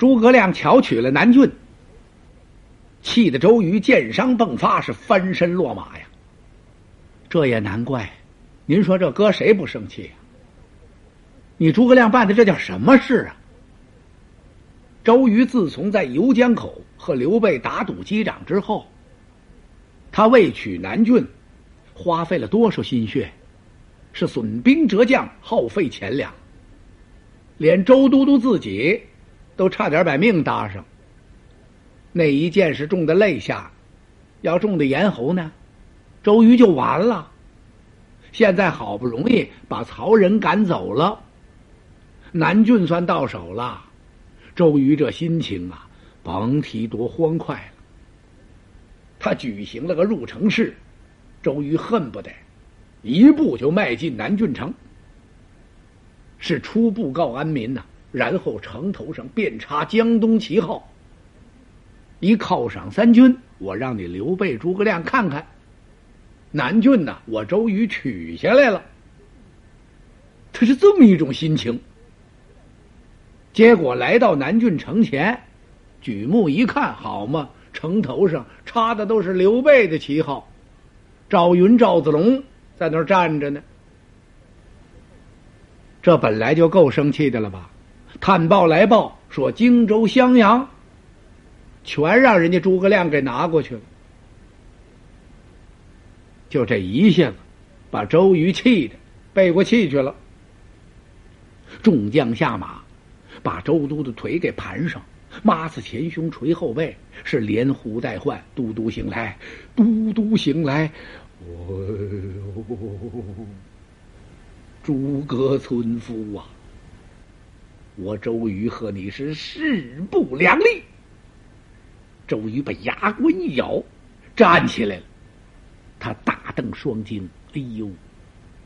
诸葛亮巧取了南郡，气得周瑜箭伤迸发，是翻身落马呀。这也难怪，您说这搁谁不生气呀？你诸葛亮办的这叫什么事啊？周瑜自从在游江口和刘备打赌击掌之后，他为取南郡，花费了多少心血？是损兵折将，耗费钱粮，连周都督自己都差点把命搭上。那一箭是中的肋下，要中的咽喉呢，周瑜就完了。现在好不容易把曹仁赶走了，南郡算到手了，周瑜这心情啊，甭提多欢快了。他举行了个入城式，周瑜恨不得。一步就迈进南郡城，是初步告安民呐，然后城头上遍插江东旗号，一犒赏三军，我让你刘备、诸葛亮看看，南郡呐，我周瑜取下来了。他是这么一种心情。结果来到南郡城前，举目一看，好嘛，城头上插的都是刘备的旗号，赵云、赵子龙。在那儿站着呢，这本来就够生气的了吧？探报来报说荆州、襄阳，全让人家诸葛亮给拿过去了。就这一下子，把周瑜气的背过气去了。众将下马，把周都的腿给盘上，抹子前胸，捶后背，是连呼带唤：“都督醒来，都督醒来！”哦，诸葛村夫啊，我周瑜和你是势不两立。周瑜把牙关一咬，站起来了。他大瞪双睛，哎呦！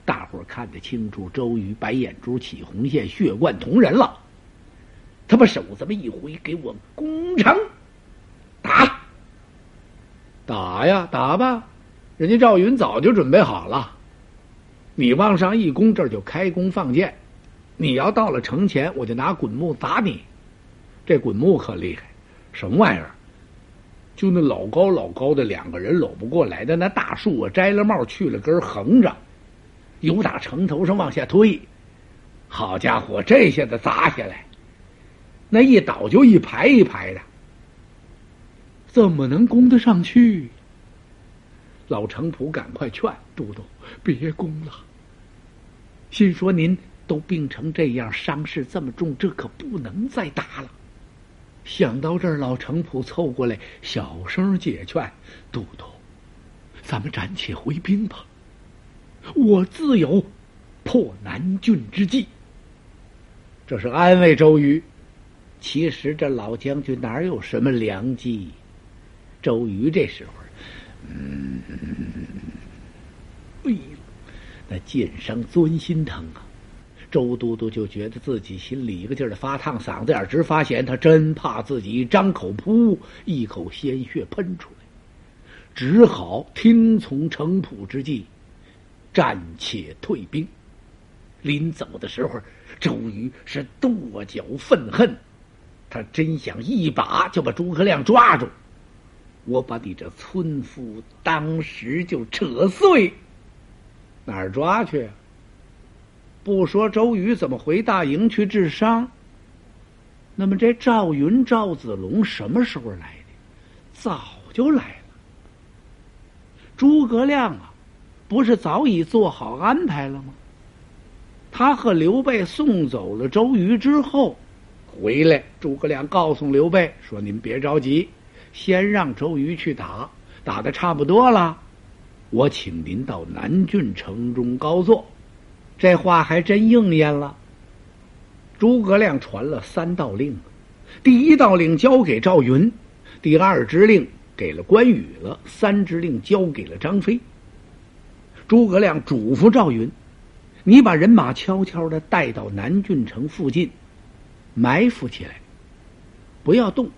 大伙儿看得清楚，周瑜白眼珠起红线，血贯瞳仁了。他把手这么一挥，给我攻城，打，打呀，打吧！人家赵云早就准备好了，你往上一攻，这就开弓放箭。你要到了城前，我就拿滚木砸你。这滚木可厉害，什么玩意儿？就那老高老高的，两个人搂不过来的那大树啊，摘了帽去了根，横着，由打城头上往下推。好家伙，这下子砸下来，那一倒就一排一排的，怎么能攻得上去？老程普赶快劝都督别攻了。心说您都病成这样，伤势这么重，这可不能再打了。想到这儿，老程普凑过来，小声解劝：“都督，咱们暂且回兵吧。我自有破南郡之计。”这是安慰周瑜。其实这老将军哪有什么良计？周瑜这时候。嗯，哎呦，那剑伤钻心疼啊！周都督就觉得自己心里一个劲儿的发烫，嗓子眼直发咸。他真怕自己张口噗，一口鲜血喷出来，只好听从程普之计，暂且退兵。临走的时候，周瑜是跺脚愤恨，他真想一把就把诸葛亮抓住。我把你这村夫当时就扯碎，哪儿抓去？啊不说周瑜怎么回大营去治伤？那么这赵云、赵子龙什么时候来的？早就来了。诸葛亮啊，不是早已做好安排了吗？他和刘备送走了周瑜之后，回来，诸葛亮告诉刘备说：“您别着急。”先让周瑜去打，打的差不多了，我请您到南郡城中高坐。这话还真应验了。诸葛亮传了三道令，第一道令交给赵云，第二支令给了关羽了，三支令交给了张飞。诸葛亮嘱咐赵云：“你把人马悄悄的带到南郡城附近，埋伏起来，不要动。”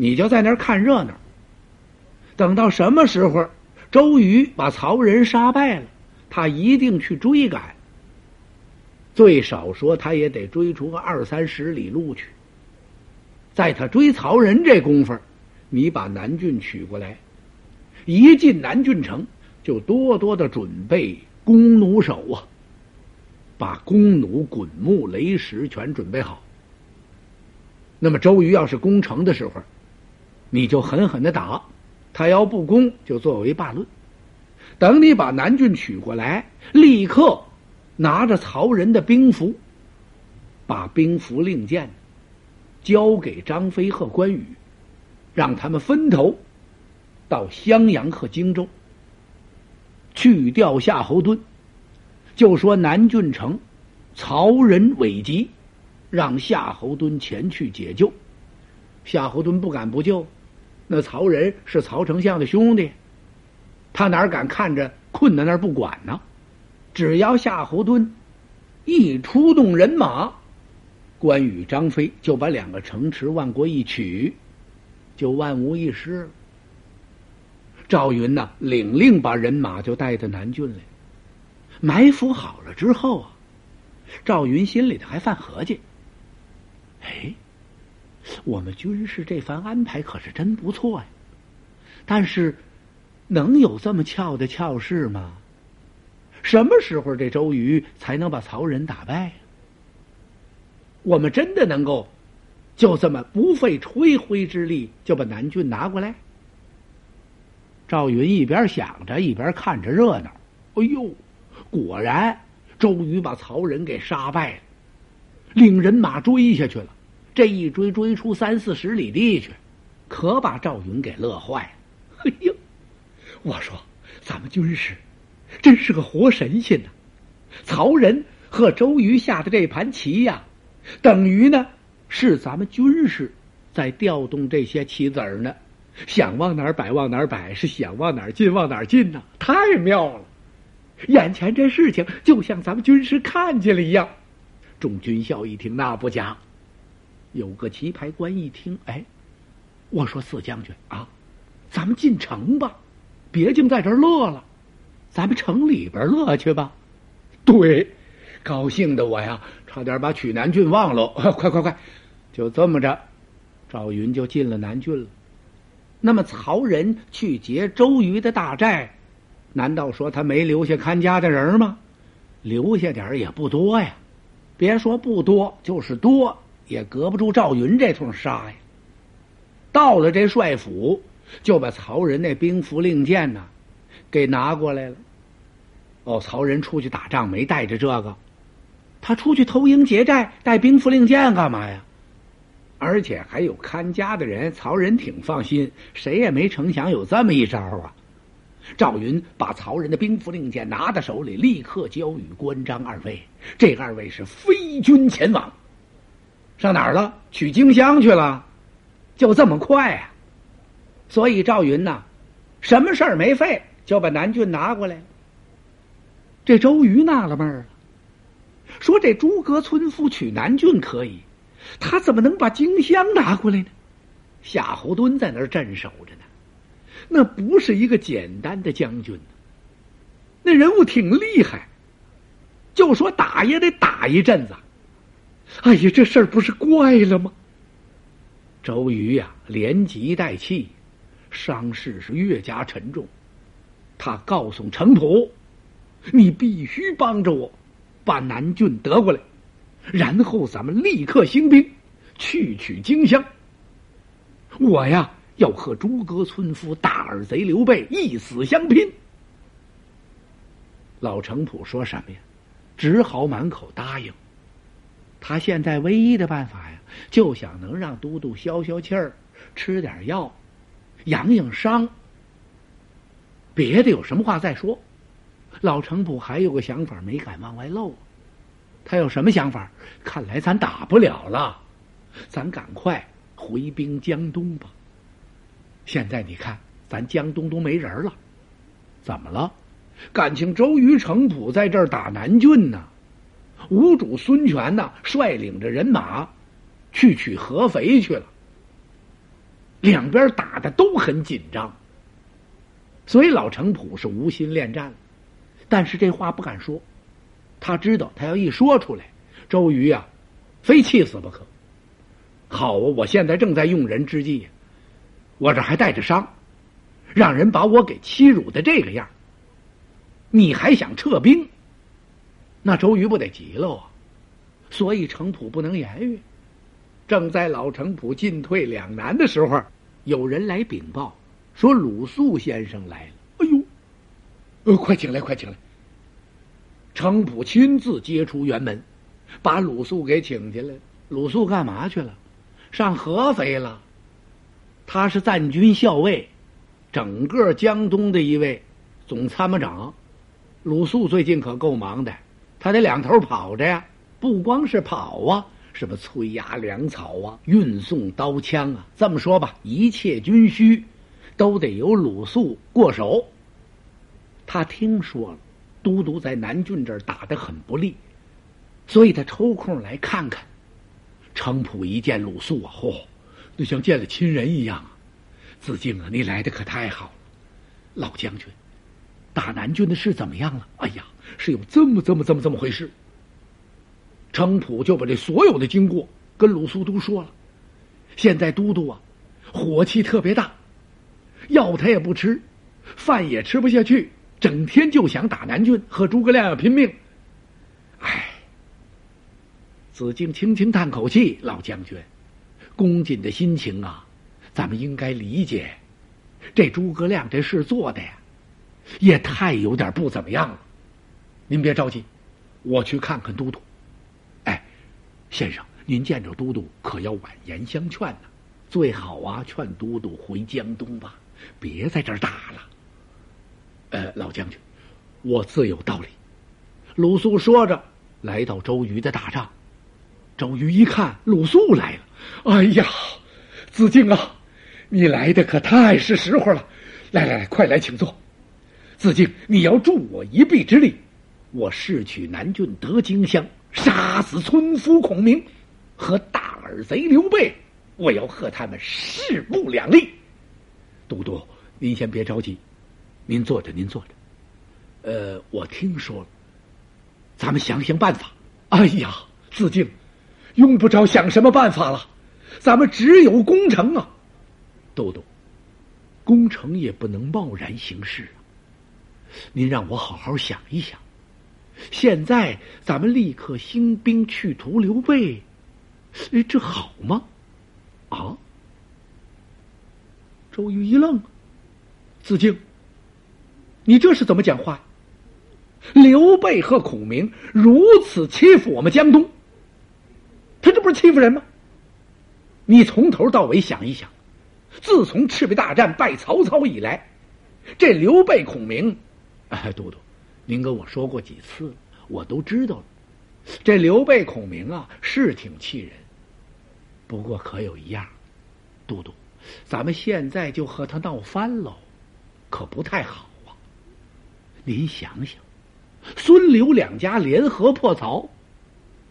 你就在那儿看热闹。等到什么时候，周瑜把曹仁杀败了，他一定去追赶。最少说，他也得追出个二三十里路去。在他追曹仁这功夫，你把南郡取过来。一进南郡城，就多多的准备弓弩手啊，把弓弩、滚木、雷石全准备好。那么周瑜要是攻城的时候，你就狠狠的打；他要不攻，就作为罢论。等你把南郡取过来，立刻拿着曹仁的兵符，把兵符令箭交给张飞和关羽，让他们分头。到襄阳和荆州去调夏侯惇，就说南郡城曹仁危急，让夏侯惇前去解救。夏侯惇不敢不救，那曹仁是曹丞相的兄弟，他哪敢看着困在那儿不管呢？只要夏侯惇一出动人马，关羽、张飞就把两个城池万国一取，就万无一失。赵云呢，领令把人马就带到南郡来，埋伏好了之后啊，赵云心里头还犯合计：哎，我们军师这番安排可是真不错呀，但是能有这么巧的巧事吗？什么时候这周瑜才能把曹仁打败？我们真的能够就这么不费吹灰之力就把南郡拿过来？赵云一边想着，一边看着热闹。哎呦，果然，周瑜把曹仁给杀败了，领人马追下去了。这一追，追出三四十里地去，可把赵云给乐坏了。哎呦，我说，咱们军师真是个活神仙呐！曹仁和周瑜下的这盘棋呀，等于呢是咱们军师在调动这些棋子儿呢。想往哪儿摆往哪儿摆，是想往哪儿进往哪儿进呢？太妙了！眼前这事情就像咱们军师看见了一样。众军校一听，那不假。有个棋牌官一听，哎，我说四将军啊，咱们进城吧，别净在这儿乐了，咱们城里边乐去吧。对，高兴的我呀，差点把曲南郡忘了。快快快，就这么着，赵云就进了南郡了。那么曹仁去劫周瑜的大寨，难道说他没留下看家的人吗？留下点也不多呀，别说不多，就是多也隔不住赵云这通杀呀。到了这帅府，就把曹仁那兵符令箭呢，给拿过来了。哦，曹仁出去打仗没带着这个，他出去偷营劫寨带兵符令箭干嘛呀？而且还有看家的人，曹仁挺放心，谁也没成想有这么一招啊！赵云把曹仁的兵符令箭拿在手里，立刻交与关张二位。这二位是飞军前往，上哪儿了？取荆襄去了，就这么快啊！所以赵云呐，什么事儿没费，就把南郡拿过来。这周瑜纳了闷儿了，说：“这诸葛村夫取南郡可以。”他怎么能把荆襄拿过来呢？夏侯惇在那儿镇守着呢，那不是一个简单的将军，那人物挺厉害，就说打也得打一阵子。哎呀，这事儿不是怪了吗？周瑜呀，连急带气，伤势是越加沉重。他告诉程普：“你必须帮着我，把南郡得过来。”然后咱们立刻兴兵，去取荆襄。我呀，要和诸葛村夫大耳贼刘备一死相拼。老程普说什么呀？只好满口答应。他现在唯一的办法呀，就想能让都督消消气儿，吃点药，养养伤。别的有什么话再说。老程普还有个想法，没敢往外露。他有什么想法？看来咱打不了了，咱赶快回兵江东吧。现在你看，咱江东都没人了，怎么了？感情周瑜、程普在这儿打南郡呢？吴主孙权呢，率领着人马去取合肥去了。两边打的都很紧张，所以老程普是无心恋战，但是这话不敢说。他知道，他要一说出来，周瑜呀，非气死不可。好啊，我现在正在用人之际，我这还带着伤，让人把我给欺辱的这个样，你还想撤兵？那周瑜不得急了啊！所以程普不能言语。正在老程普进退两难的时候，有人来禀报说鲁肃先生来了。哎呦，呃，快请来，快请来！程普亲自接出辕门，把鲁肃给请进来。鲁肃干嘛去了？上合肥了。他是赞军校尉，整个江东的一位总参谋长。鲁肃最近可够忙的，他得两头跑着呀，不光是跑啊。什么催压粮草啊，运送刀枪啊？这么说吧，一切军需都得由鲁肃过手。他听说了，都督在南郡这儿打得很不利，所以他抽空来看看。程普一见鲁肃啊，嚯，那像见了亲人一样啊！子敬啊，你来的可太好了，老将军，打南郡的事怎么样了？哎呀，是有这么这么这么这么回事。程普就把这所有的经过跟鲁肃都说了。现在都督啊，火气特别大，药他也不吃，饭也吃不下去，整天就想打南郡，和诸葛亮要拼命。唉，子敬轻轻叹口气：“老将军，恭瑾的心情啊，咱们应该理解。这诸葛亮这事做的呀，也太有点不怎么样了。您别着急，我去看看都督。”哎先生，您见着都督可要婉言相劝呐，最好啊，劝都督回江东吧，别在这儿打了。呃，老将军，我自有道理。鲁肃说着，来到周瑜的大帐。周瑜一看鲁肃来了，哎呀，子敬啊，你来的可太是时候了！来来来，快来请坐。子敬，你要助我一臂之力，我誓取南郡得荆襄。杀死村夫孔明和大耳贼刘备，我要和他们势不两立。都督，您先别着急，您坐着，您坐着。呃，我听说了，咱们想想办法。哎呀，子敬，用不着想什么办法了，咱们只有攻城啊。都督，攻城也不能贸然行事啊。您让我好好想一想。现在咱们立刻兴兵去屠刘备，这好吗？啊！周瑜一愣，子敬，你这是怎么讲话？刘备和孔明如此欺负我们江东，他这不是欺负人吗？你从头到尾想一想，自从赤壁大战败曹操以来，这刘备、孔明，哎，都督。您跟我说过几次，我都知道了。这刘备、孔明啊，是挺气人。不过可有一样，都督，咱们现在就和他闹翻喽，可不太好啊。您想想，孙刘两家联合破曹，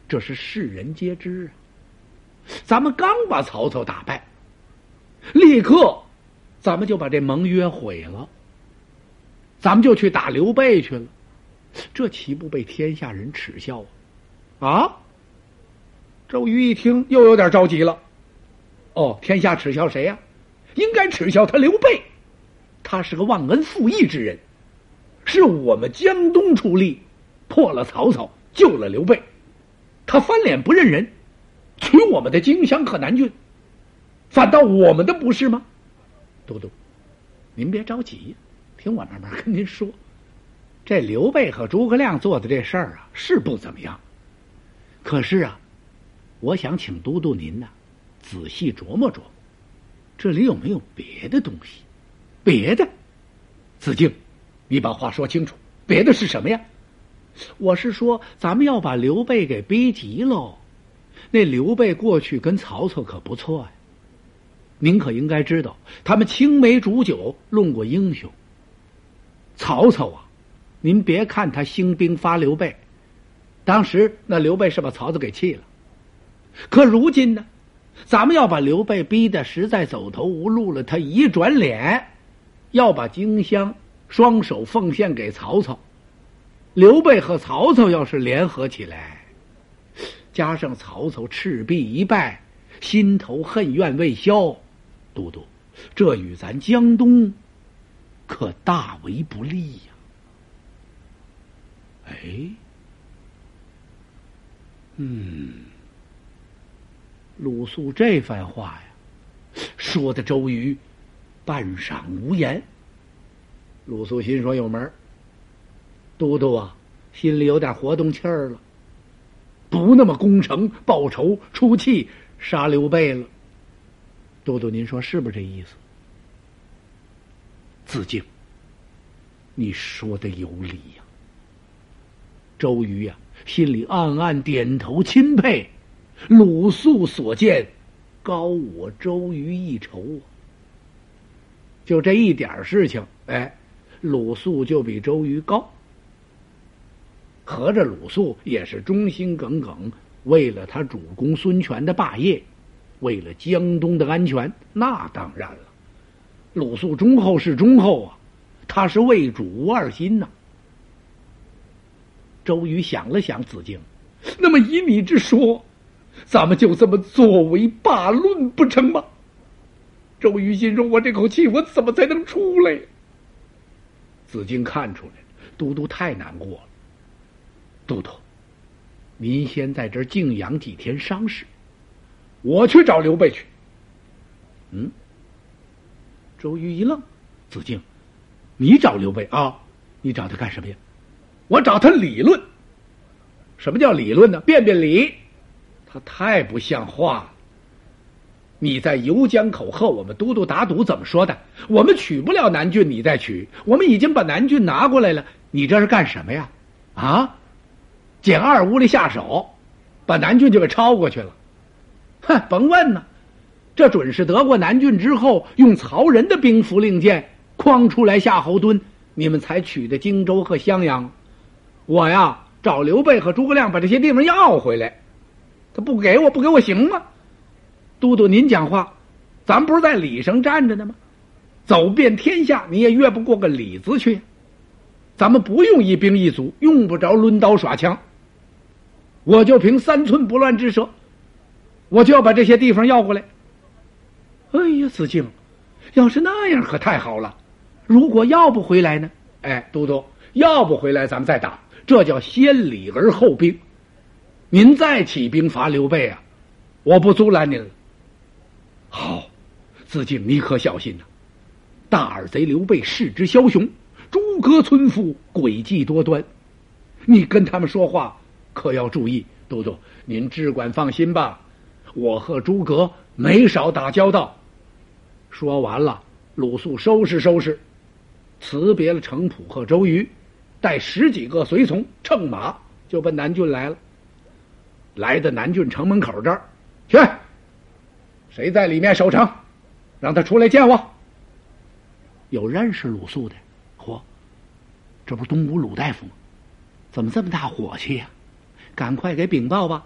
这是世人皆知啊。咱们刚把曹操打败，立刻，咱们就把这盟约毁了，咱们就去打刘备去了。这岂不被天下人耻笑啊？啊！周瑜一听，又有点着急了。哦，天下耻笑谁呀？应该耻笑他刘备。他是个忘恩负义之人，是我们江东出力，破了曹操，救了刘备。他翻脸不认人，取我们的荆襄和南郡，反倒我们的不是吗？都督，您别着急，听我慢慢跟您说。这刘备和诸葛亮做的这事儿啊，是不怎么样。可是啊，我想请都督您呢，仔细琢磨琢磨，这里有没有别的东西？别的，子敬，你把话说清楚。别的是什么呀？我是说，咱们要把刘备给逼急喽。那刘备过去跟曹操可不错呀，您可应该知道，他们青梅煮酒，论过英雄。曹操啊！您别看他兴兵发刘备，当时那刘备是把曹操给气了。可如今呢，咱们要把刘备逼得实在走投无路了，他一转脸，要把荆襄双手奉献给曹操。刘备和曹操要是联合起来，加上曹操赤壁一败，心头恨怨未消。都督，这与咱江东可大为不利呀！哎，嗯，鲁肃这番话呀，说的周瑜半晌无言。鲁肃心说有门都督啊，心里有点活动气儿了，不那么攻城报仇出气杀刘备了。都督，您说是不是这意思？子敬，你说的有理呀。周瑜呀，心里暗暗点头钦佩，鲁肃所见高我周瑜一筹啊。就这一点事情，哎，鲁肃就比周瑜高。合着鲁肃也是忠心耿耿，为了他主公孙权的霸业。为了江东的安全，那当然了。鲁肃忠厚是忠厚啊，他是为主无二心呐。周瑜想了想，子敬，那么以你之说，咱们就这么作为罢论不成吗？周瑜心中：“我这口气，我怎么才能出来？”子敬看出来了都督太难过了。都督，您先在这儿静养几天伤势。我去找刘备去。嗯，周瑜一愣，子敬，你找刘备啊？你找他干什么呀？我找他理论。什么叫理论呢？辩辩理。他太不像话了。你在游江口和我们都督打赌，怎么说的？我们取不了南郡，你再取。我们已经把南郡拿过来了，你这是干什么呀？啊？捡二屋里下手，把南郡就给抄过去了。哼，甭问呢，这准是得过南郡之后，用曹仁的兵符令箭诓出来夏侯惇，你们才取的荆州和襄阳。我呀，找刘备和诸葛亮把这些地方要回来，他不给我不给我行吗？都督您讲话，咱不是在礼上站着呢吗？走遍天下，你也越不过个礼字去。咱们不用一兵一卒，用不着抡刀耍枪，我就凭三寸不乱之舌。我就要把这些地方要过来。哎呀，子敬，要是那样可太好了。如果要不回来呢？哎，都督，要不回来咱们再打，这叫先礼而后兵。您再起兵伐刘备啊，我不阻拦您了。好，子敬，你可小心呐！大耳贼刘备势之枭雄，诸葛村夫诡计多端，你跟他们说话可要注意。都督，您只管放心吧。我和诸葛没少打交道。说完了，鲁肃收拾收拾，辞别了程普和周瑜，带十几个随从乘马就奔南郡来了。来到南郡城门口这儿，去，谁在里面守城？让他出来见我。有认识鲁肃的，嚯，这不东吴鲁大夫吗？怎么这么大火气呀？赶快给禀报吧。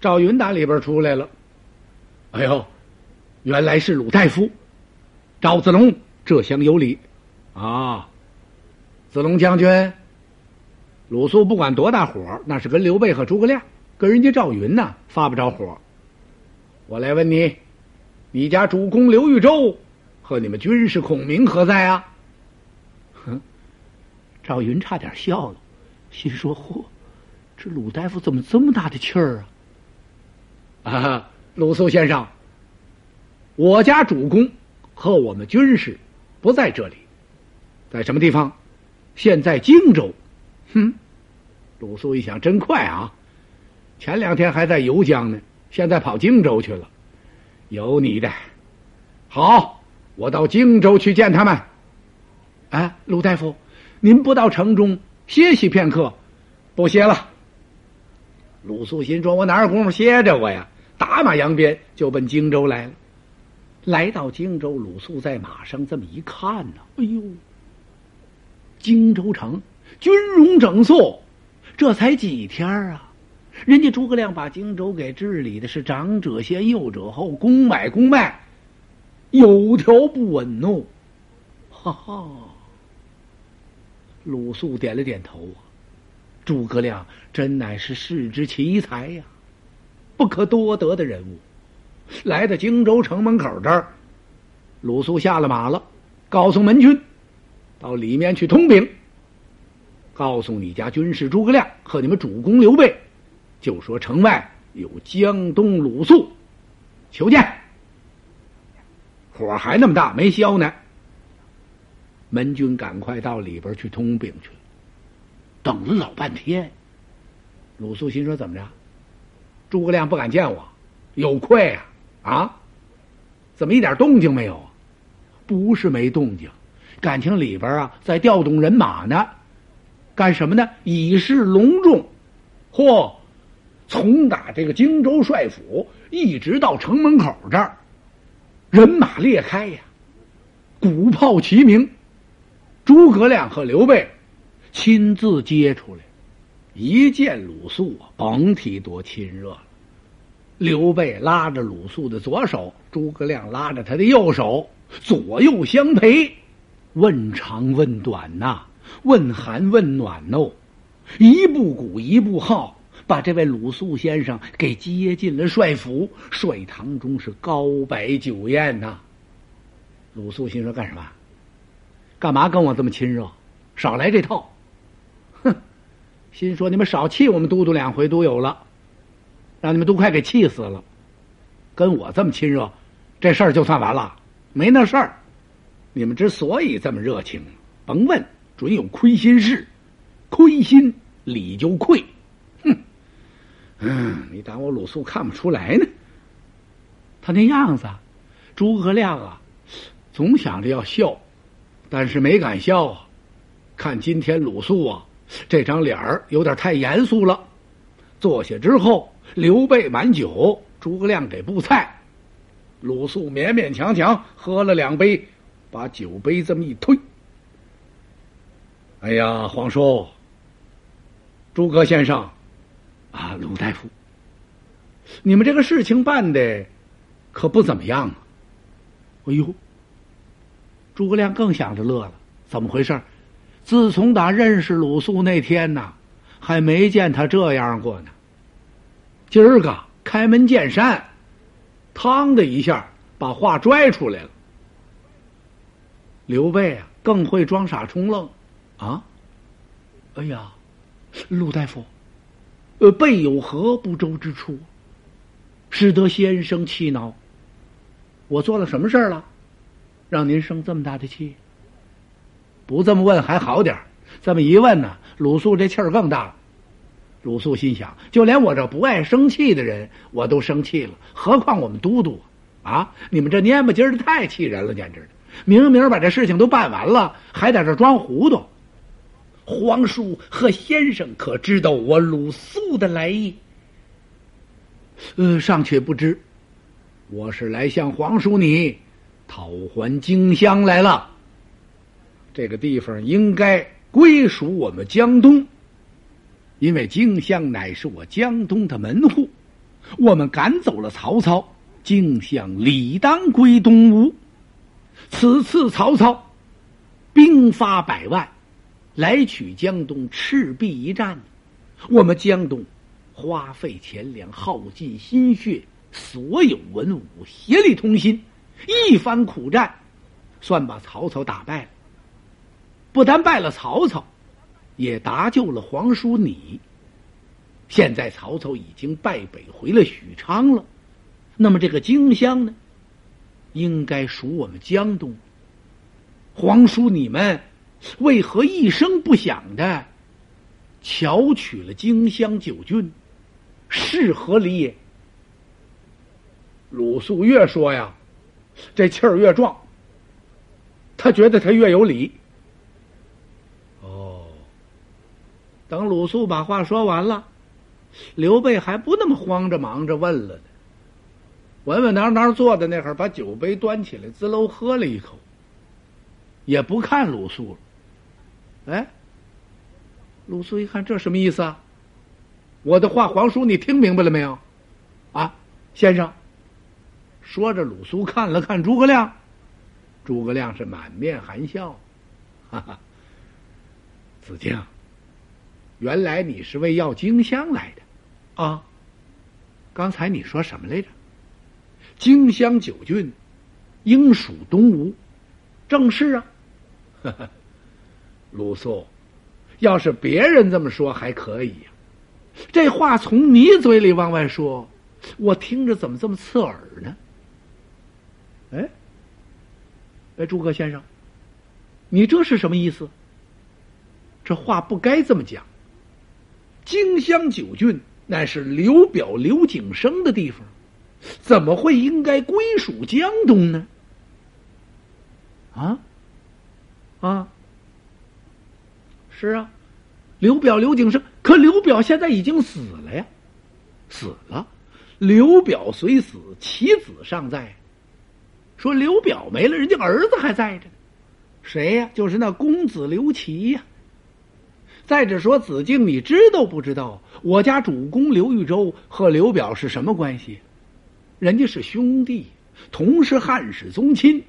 赵云打里边出来了，哎呦，原来是鲁大夫，赵子龙，这厢有礼，啊，子龙将军，鲁肃不管多大火，那是跟刘备和诸葛亮，跟人家赵云呐发不着火。我来问你，你家主公刘豫州和你们军师孔明何在啊？哼，赵云差点笑了，心说：嚯，这鲁大夫怎么这么大的气儿啊？啊，鲁肃先生，我家主公和我们军师不在这里，在什么地方？现在荆州。哼，鲁肃一想，真快啊！前两天还在游江呢，现在跑荆州去了。有你的，好，我到荆州去见他们。啊，鲁大夫，您不到城中歇息片刻？不歇了。鲁肃心说：“我哪有功夫歇着我呀？”打马扬鞭就奔荆州来了。来到荆州，鲁肃在马上这么一看呢，哎呦，荆州城军容整肃，这才几天啊！人家诸葛亮把荆州给治理的是长者先，幼者后，公买公卖，有条不紊哦。哈哈，鲁肃点了点头啊，诸葛亮真乃是世之奇才呀。不可多得的人物，来到荆州城门口这儿，鲁肃下了马了，告诉门军，到里面去通禀，告诉你家军师诸葛亮和你们主公刘备，就说城外有江东鲁肃，求见。火还那么大，没消呢。门军赶快到里边去通禀去，等了老半天。鲁肃心说：“怎么着？诸葛亮不敢见我，有愧啊！啊，怎么一点动静没有？不是没动静，感情里边啊在调动人马呢。干什么呢？以示隆重。嚯，从打这个荆州帅府一直到城门口这儿，人马裂开呀，鼓炮齐鸣。诸葛亮和刘备亲自接出来。”一见鲁肃啊，甭提多亲热了。刘备拉着鲁肃的左手，诸葛亮拉着他的右手，左右相陪，问长问短呐，问寒问暖哦，一步鼓一步号，把这位鲁肃先生给接进了帅府。帅堂中是高摆酒宴呐。鲁肃心说：干什么？干嘛跟我这么亲热？少来这套！哼心说：“你们少气我们都督两回都有了，让你们都快给气死了。跟我这么亲热，这事儿就算完了，没那事儿。你们之所以这么热情，甭问，准有亏心事。亏心理就愧。嗯，你当我鲁肃看不出来呢？他那样子，诸葛亮啊，总想着要笑，但是没敢笑啊。看今天鲁肃啊。”这张脸儿有点太严肃了。坐下之后，刘备满酒，诸葛亮给布菜，鲁肃勉勉强强喝了两杯，把酒杯这么一推。哎呀，皇叔，诸葛先生，啊，鲁大夫，你们这个事情办的可不怎么样啊！哎呦，诸葛亮更想着乐了，怎么回事？自从打认识鲁肃那天呐，还没见他这样过呢。今儿个开门见山，嘡的一下把话拽出来了。刘备啊，更会装傻充愣，啊！哎呀，鲁大夫，呃，备有何不周之处，使得先生气恼？我做了什么事儿了，让您生这么大的气？不这么问还好点儿这么一问呢，鲁肃这气儿更大了。鲁肃心想：就连我这不爱生气的人，我都生气了，何况我们都督啊？你们这蔫不唧的太气人了，简直！明明把这事情都办完了，还在这装糊涂。皇叔和先生可知道我鲁肃的来意？呃，尚且不知。我是来向皇叔你讨还荆襄来了。这个地方应该归属我们江东，因为荆襄乃是我江东的门户。我们赶走了曹操，荆襄理当归东吴。此次曹操兵发百万，来取江东，赤壁一战，我们江东花费钱粮，耗尽心血，所有文武协力同心，一番苦战，算把曹操打败了。不但败了曹操，也搭救了皇叔你。现在曹操已经败北回了许昌了，那么这个荆襄呢，应该属我们江东。皇叔你们为何一声不响的巧取了荆襄九郡？是何理也？鲁肃越说呀，这气儿越壮。他觉得他越有理。哦等鲁肃把话说完了，刘备还不那么慌着忙着问了呢。稳稳当当坐在那会儿，把酒杯端起来，滋喽喝了一口，也不看鲁肃了。哎，鲁肃一看，这什么意思啊？我的话，皇叔你听明白了没有？啊，先生。说着，鲁肃看了看诸葛亮，诸葛亮是满面含笑，哈哈，子敬。原来你是为要荆襄来的，啊？刚才你说什么来着？荆襄九郡应属东吴，正是啊。鲁肃，要是别人这么说还可以呀，这话从你嘴里往外说，我听着怎么这么刺耳呢？哎，哎，诸葛先生，你这是什么意思？这话不该这么讲。荆襄九郡乃是刘表、刘景升的地方，怎么会应该归属江东呢？啊，啊，是啊，刘表、刘景升，可刘表现在已经死了呀，死了。刘表虽死，其子尚在。说刘表没了，人家儿子还在着呢。谁呀？就是那公子刘琦呀。再者说，子敬，你知道不知道？我家主公刘豫州和刘表是什么关系？人家是兄弟，同是汉室宗亲。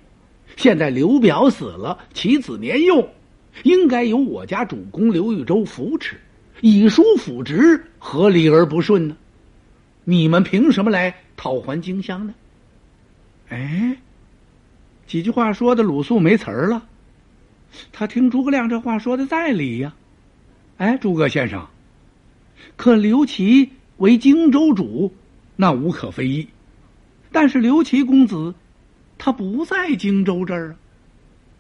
现在刘表死了，其子年幼，应该由我家主公刘豫州扶持，以叔辅职，合理而不顺呢？你们凭什么来讨还荆襄呢？哎，几句话说的鲁肃没词儿了。他听诸葛亮这话说的在理呀。哎，诸葛先生，可刘琦为荆州主，那无可非议。但是刘琦公子，他不在荆州这儿啊。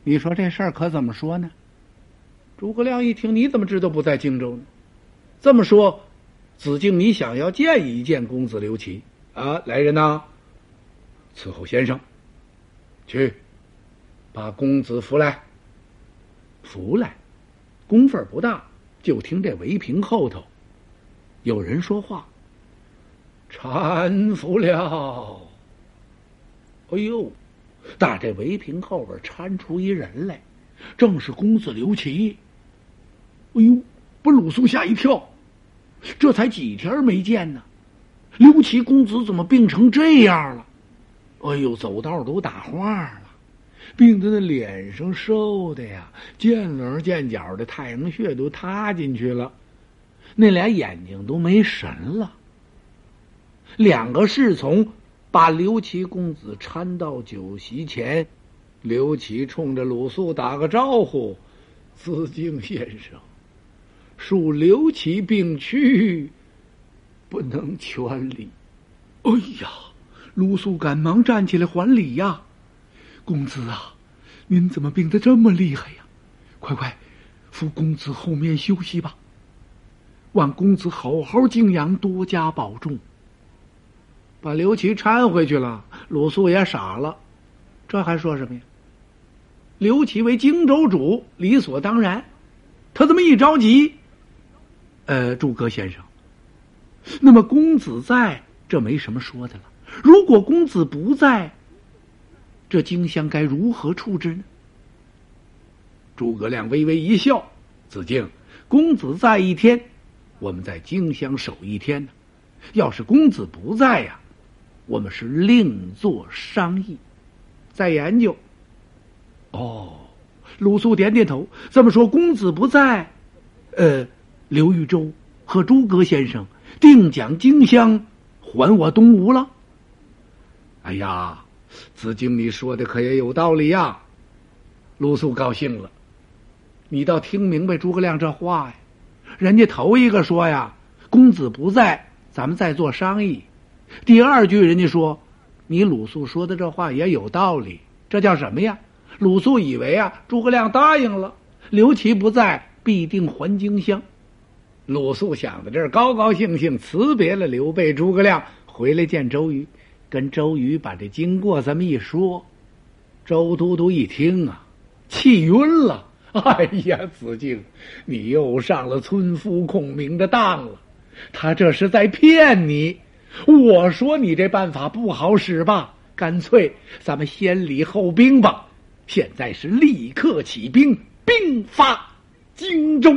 你说这事儿可怎么说呢？诸葛亮一听，你怎么知道不在荆州呢？这么说，子敬，你想要见一见公子刘琦啊？来人呐，伺候先生，去把公子扶来。扶来，功夫不大。就听这围屏后头有人说话：“搀扶了。”哎呦，打这围屏后边搀出一人来，正是公子刘琦。哎呦，把鲁肃吓一跳，这才几天没见呢，刘琦公子怎么病成这样了？哎呦，走道都打晃了。病的那脸上瘦的呀，见棱见角的，太阳穴都塌进去了，那俩眼睛都没神了。两个侍从把刘琦公子搀到酒席前，刘琦冲着鲁肃打个招呼：“子敬先生，恕刘琦病躯，不能全礼。”哎呀，鲁肃赶忙站起来还礼呀。公子啊，您怎么病得这么厉害呀？快快，扶公子后面休息吧。望公子好好静养，多加保重。把刘琦搀回去了，鲁肃也傻了，这还说什么呀？刘琦为荆州主，理所当然。他这么一着急，呃，诸葛先生，那么公子在这没什么说的了。如果公子不在，这荆襄该如何处置呢？诸葛亮微微一笑：“子敬，公子在一天，我们在荆襄守一天。要是公子不在呀，我们是另作商议，再研究。”哦，鲁肃点点头。这么说，公子不在，呃，刘豫州和诸葛先生定将荆襄还我东吴了。哎呀！子敬，你说的可也有道理呀。鲁肃高兴了，你倒听明白诸葛亮这话呀？人家头一个说呀，公子不在，咱们再做商议。第二句人家说，你鲁肃说的这话也有道理。这叫什么呀？鲁肃以为啊，诸葛亮答应了，刘琦不在，必定还荆襄。鲁肃想到这儿，高高兴兴辞别了刘备、诸葛亮，回来见周瑜。跟周瑜把这经过这么一说，周都督一听啊，气晕了。哎呀，子敬，你又上了村夫孔明的当了，他这是在骗你。我说你这办法不好使吧，干脆咱们先礼后兵吧。现在是立刻起兵，兵发荆州。